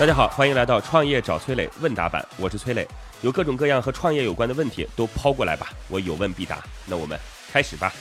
大家好，欢迎来到创业找崔磊问答版，我是崔磊，有各种各样和创业有关的问题都抛过来吧，我有问必答。那我们开始吧。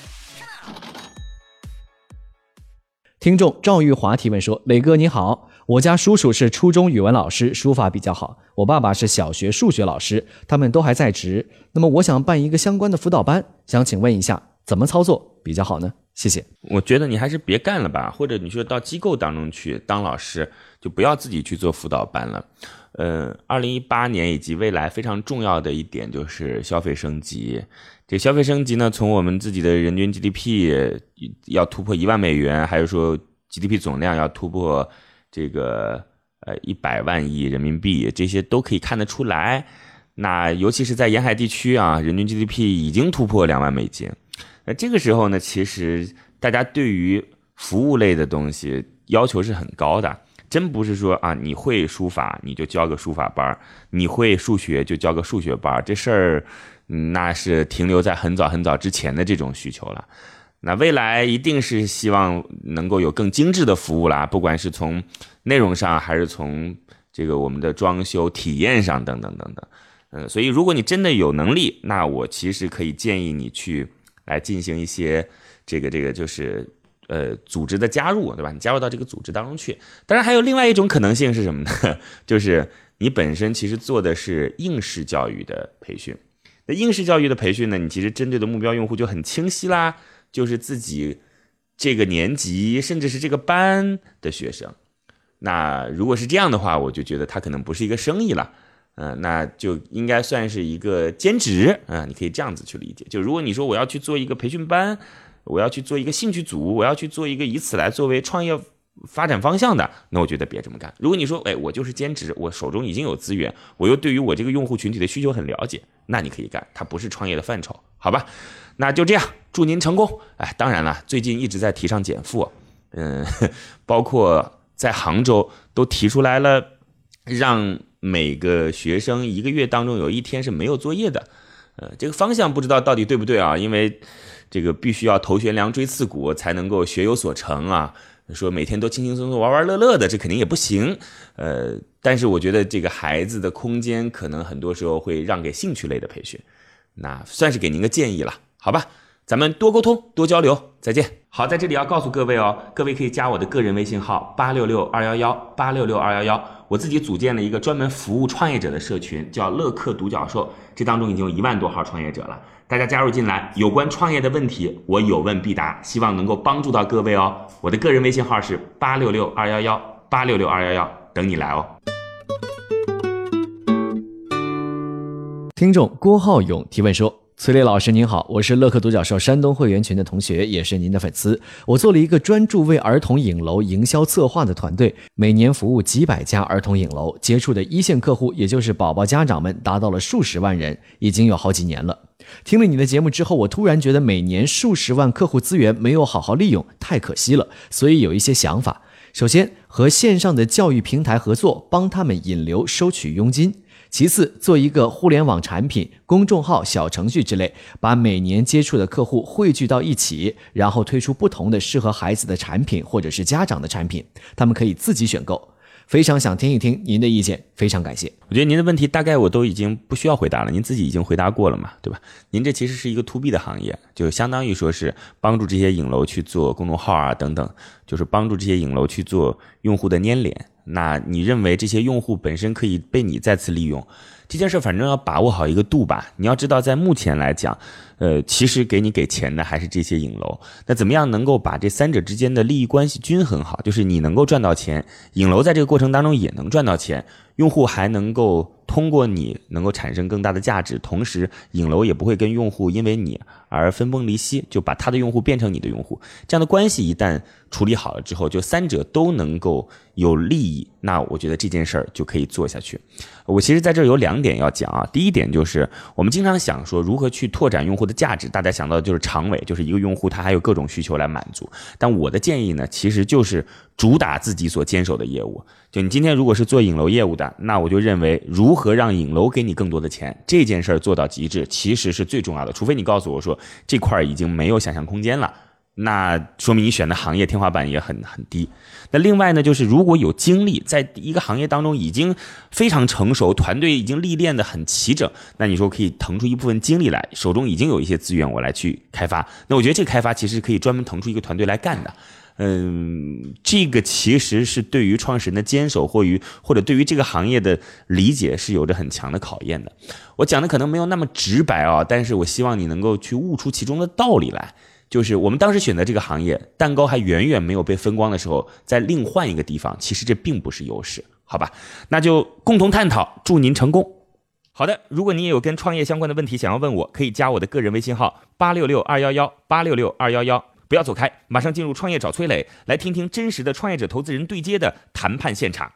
听众赵玉华提问说：“磊哥你好，我家叔叔是初中语文老师，书法比较好；我爸爸是小学数学老师，他们都还在职。那么我想办一个相关的辅导班，想请问一下怎么操作比较好呢？谢谢。我觉得你还是别干了吧，或者你说到机构当中去当老师，就不要自己去做辅导班了。呃，二零一八年以及未来非常重要的一点就是消费升级。这消费升级呢，从我们自己的人均 GDP 要突破一万美元，还是说 GDP 总量要突破这个呃一百万亿人民币，这些都可以看得出来。那尤其是在沿海地区啊，人均 GDP 已经突破两万美金。那这个时候呢，其实大家对于服务类的东西要求是很高的，真不是说啊你会书法你就教个书法班，你会数学就教个数学班，这事儿。那是停留在很早很早之前的这种需求了，那未来一定是希望能够有更精致的服务啦，不管是从内容上还是从这个我们的装修体验上等等等等，嗯，所以如果你真的有能力，那我其实可以建议你去来进行一些这个这个就是呃组织的加入，对吧？你加入到这个组织当中去。当然还有另外一种可能性是什么呢？就是你本身其实做的是应试教育的培训。那应试教育的培训呢？你其实针对的目标用户就很清晰啦，就是自己这个年级甚至是这个班的学生。那如果是这样的话，我就觉得它可能不是一个生意了，嗯，那就应该算是一个兼职啊，你可以这样子去理解。就如果你说我要去做一个培训班，我要去做一个兴趣组，我要去做一个以此来作为创业。发展方向的，那我觉得别这么干。如果你说，哎，我就是兼职，我手中已经有资源，我又对于我这个用户群体的需求很了解，那你可以干，它不是创业的范畴，好吧？那就这样，祝您成功。哎，当然了，最近一直在提倡减负，嗯，包括在杭州都提出来了，让每个学生一个月当中有一天是没有作业的，呃，这个方向不知道到底对不对啊？因为这个必须要头悬梁锥刺股才能够学有所成啊。说每天都轻轻松松玩玩乐乐的，这肯定也不行。呃，但是我觉得这个孩子的空间可能很多时候会让给兴趣类的培训，那算是给您个建议了，好吧？咱们多沟通，多交流，再见。好，在这里要告诉各位哦，各位可以加我的个人微信号八六六二幺幺八六六二幺幺，我自己组建了一个专门服务创业者的社群，叫乐客独角兽，这当中已经有一万多号创业者了。大家加入进来，有关创业的问题，我有问必答，希望能够帮助到各位哦。我的个人微信号是八六六二幺幺八六六二幺幺，等你来哦。听众郭浩勇提问说：“崔磊老师您好，我是乐客独角兽山东会员群的同学，也是您的粉丝。我做了一个专注为儿童影楼营销策划的团队，每年服务几百家儿童影楼，接触的一线客户，也就是宝宝家长们，达到了数十万人，已经有好几年了。”听了你的节目之后，我突然觉得每年数十万客户资源没有好好利用，太可惜了。所以有一些想法：首先，和线上的教育平台合作，帮他们引流、收取佣金；其次，做一个互联网产品、公众号、小程序之类，把每年接触的客户汇聚到一起，然后推出不同的适合孩子的产品或者是家长的产品，他们可以自己选购。非常想听一听您的意见，非常感谢。我觉得您的问题大概我都已经不需要回答了，您自己已经回答过了嘛，对吧？您这其实是一个 to B 的行业，就相当于说是帮助这些影楼去做公众号啊等等，就是帮助这些影楼去做用户的粘连。那你认为这些用户本身可以被你再次利用？这件事反正要把握好一个度吧。你要知道，在目前来讲，呃，其实给你给钱的还是这些影楼。那怎么样能够把这三者之间的利益关系均衡好？就是你能够赚到钱，影楼在这个过程当中也能赚到钱，用户还能够通过你能够产生更大的价值，同时影楼也不会跟用户因为你而分崩离析，就把他的用户变成你的用户。这样的关系一旦处理好了之后，就三者都能够有利益，那我觉得这件事儿就可以做下去。我其实在这有两点要讲啊，第一点就是我们经常想说如何去拓展用户的价值，大家想到的就是长尾，就是一个用户他还有各种需求来满足。但我的建议呢，其实就是主打自己所坚守的业务。就你今天如果是做影楼业务的，那我就认为如何让影楼给你更多的钱这件事儿做到极致，其实是最重要的。除非你告诉我说这块儿已经没有想象空间了。那说明你选的行业天花板也很很低。那另外呢，就是如果有经历，在一个行业当中已经非常成熟，团队已经历练的很齐整，那你说可以腾出一部分精力来，手中已经有一些资源，我来去开发。那我觉得这个开发其实可以专门腾出一个团队来干的。嗯，这个其实是对于创始人的坚守，或于或者对于这个行业的理解是有着很强的考验的。我讲的可能没有那么直白啊，但是我希望你能够去悟出其中的道理来。就是我们当时选择这个行业，蛋糕还远远没有被分光的时候，再另换一个地方，其实这并不是优势，好吧？那就共同探讨，祝您成功。好的，如果你也有跟创业相关的问题想要问我，可以加我的个人微信号八六六二幺幺八六六二幺幺。不要走开，马上进入创业找崔磊，来听听真实的创业者投资人对接的谈判现场。